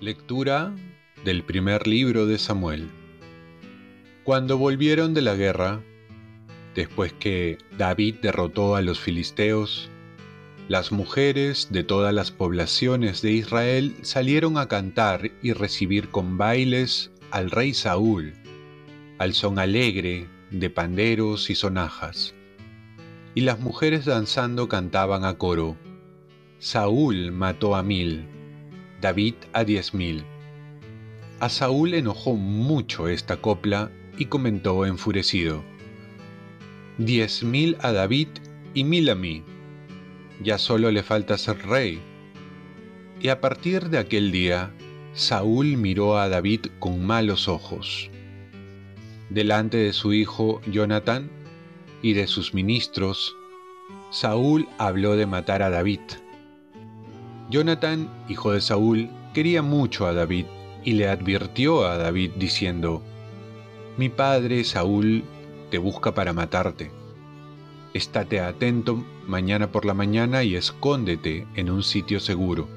Lectura del primer libro de Samuel. Cuando volvieron de la guerra, después que David derrotó a los filisteos, las mujeres de todas las poblaciones de Israel salieron a cantar y recibir con bailes al rey Saúl, al son alegre de panderos y sonajas. Y las mujeres danzando cantaban a coro, Saúl mató a mil David a diez mil. A Saúl enojó mucho esta copla y comentó enfurecido, Diez mil a David y mil a mí. Ya solo le falta ser rey. Y a partir de aquel día, Saúl miró a David con malos ojos. Delante de su hijo Jonathan y de sus ministros, Saúl habló de matar a David Jonathan, hijo de Saúl, quería mucho a David y le advirtió a David diciendo, Mi padre Saúl te busca para matarte. Estate atento mañana por la mañana y escóndete en un sitio seguro.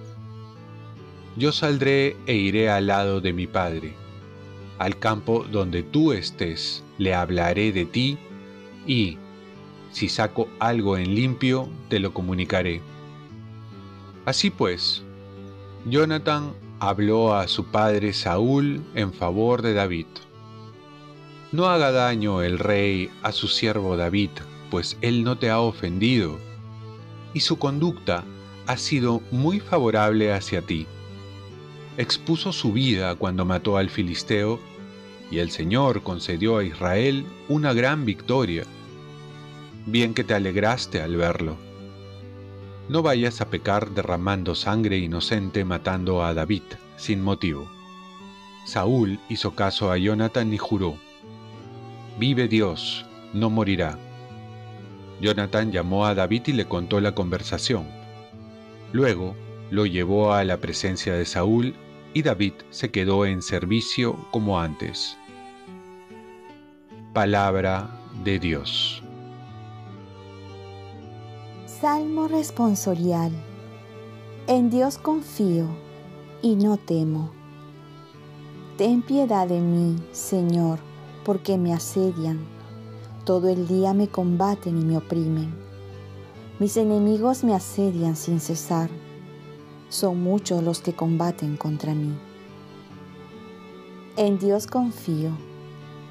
Yo saldré e iré al lado de mi padre. Al campo donde tú estés, le hablaré de ti y, si saco algo en limpio, te lo comunicaré Así pues, Jonathan habló a su padre Saúl en favor de David. No haga daño el rey a su siervo David, pues él no te ha ofendido, y su conducta ha sido muy favorable hacia ti. Expuso su vida cuando mató al filisteo, y el Señor concedió a Israel una gran victoria. Bien que te alegraste al verlo. No vayas a pecar derramando sangre inocente matando a David sin motivo. Saúl hizo caso a Jonathan y juró, Vive Dios, no morirá. Jonathan llamó a David y le contó la conversación. Luego lo llevó a la presencia de Saúl y David se quedó en servicio como antes. Palabra de Dios. Salmo responsorial. En Dios confío y no temo. Ten piedad de mí, Señor, porque me asedian. Todo el día me combaten y me oprimen. Mis enemigos me asedian sin cesar. Son muchos los que combaten contra mí. En Dios confío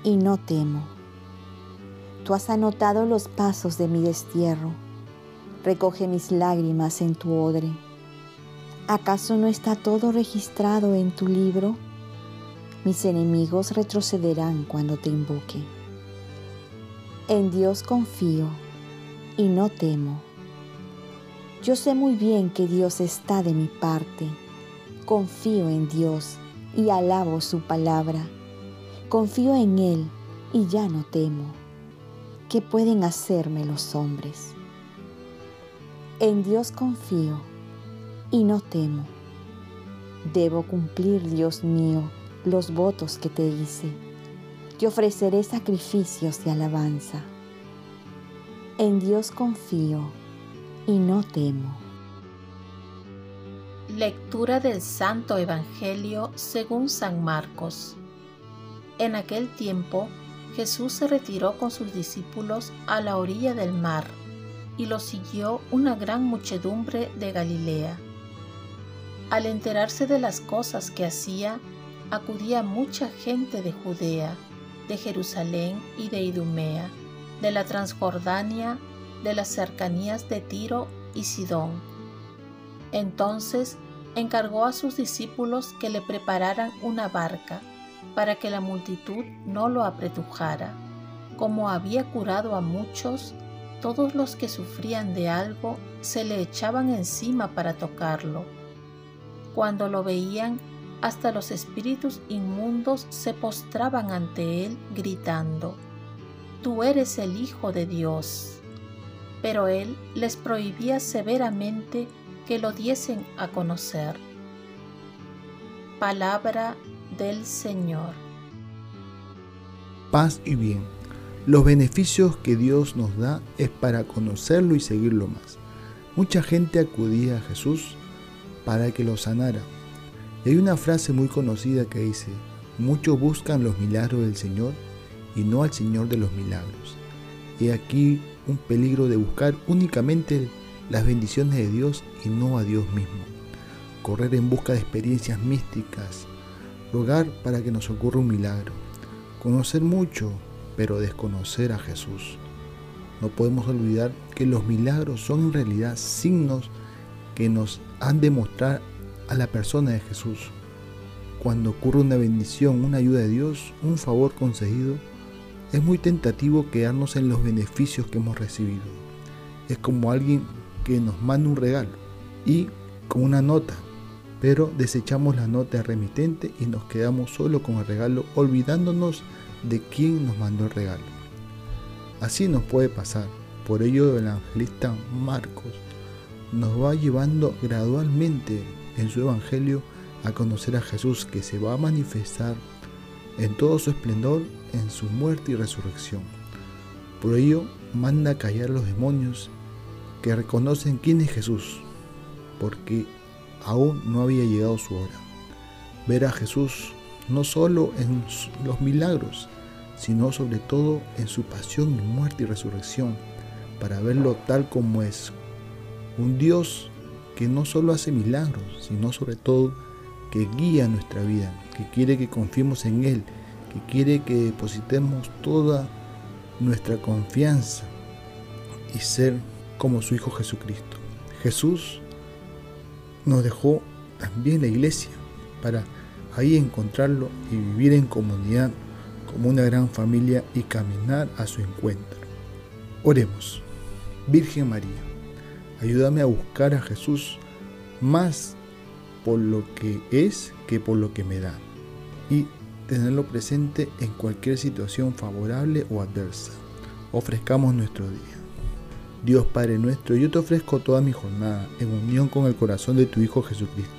y no temo. Tú has anotado los pasos de mi destierro recoge mis lágrimas en tu odre. ¿Acaso no está todo registrado en tu libro? Mis enemigos retrocederán cuando te invoque. En Dios confío y no temo. Yo sé muy bien que Dios está de mi parte. Confío en Dios y alabo su palabra. Confío en Él y ya no temo. ¿Qué pueden hacerme los hombres? En Dios confío y no temo. Debo cumplir, Dios mío, los votos que te hice. Te ofreceré sacrificios de alabanza. En Dios confío y no temo. Lectura del Santo Evangelio según San Marcos. En aquel tiempo, Jesús se retiró con sus discípulos a la orilla del mar y lo siguió una gran muchedumbre de Galilea. Al enterarse de las cosas que hacía, acudía mucha gente de Judea, de Jerusalén y de Idumea, de la Transjordania, de las cercanías de Tiro y Sidón. Entonces encargó a sus discípulos que le prepararan una barca para que la multitud no lo apretujara. Como había curado a muchos, todos los que sufrían de algo se le echaban encima para tocarlo. Cuando lo veían, hasta los espíritus inmundos se postraban ante él gritando, Tú eres el Hijo de Dios. Pero él les prohibía severamente que lo diesen a conocer. Palabra del Señor. Paz y bien. Los beneficios que Dios nos da es para conocerlo y seguirlo más. Mucha gente acudía a Jesús para que lo sanara. Y hay una frase muy conocida que dice, muchos buscan los milagros del Señor y no al Señor de los milagros. Y aquí un peligro de buscar únicamente las bendiciones de Dios y no a Dios mismo. Correr en busca de experiencias místicas, rogar para que nos ocurra un milagro. Conocer mucho, pero desconocer a Jesús. No podemos olvidar que los milagros son en realidad signos que nos han de mostrar a la persona de Jesús. Cuando ocurre una bendición, una ayuda de Dios, un favor concedido, es muy tentativo quedarnos en los beneficios que hemos recibido. Es como alguien que nos manda un regalo y con una nota, pero desechamos la nota remitente y nos quedamos solo con el regalo olvidándonos de quién nos mandó el regalo. Así nos puede pasar. Por ello el evangelista Marcos nos va llevando gradualmente en su evangelio a conocer a Jesús que se va a manifestar en todo su esplendor en su muerte y resurrección. Por ello manda callar a los demonios que reconocen quién es Jesús, porque aún no había llegado su hora. Ver a Jesús no solo en los milagros, sino sobre todo en su pasión muerte y resurrección, para verlo tal como es. Un Dios que no solo hace milagros, sino sobre todo que guía nuestra vida, que quiere que confiemos en Él, que quiere que depositemos toda nuestra confianza y ser como su Hijo Jesucristo. Jesús nos dejó también la iglesia para ahí encontrarlo y vivir en comunidad como una gran familia y caminar a su encuentro. Oremos. Virgen María, ayúdame a buscar a Jesús más por lo que es que por lo que me da y tenerlo presente en cualquier situación favorable o adversa. Ofrezcamos nuestro día. Dios Padre nuestro, yo te ofrezco toda mi jornada en unión con el corazón de tu Hijo Jesucristo,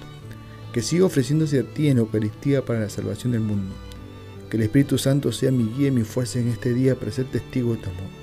que siga ofreciéndose a ti en Eucaristía para la salvación del mundo. Que el Espíritu Santo sea mi guía y mi fuerza en este día para ser testigo de tu amor.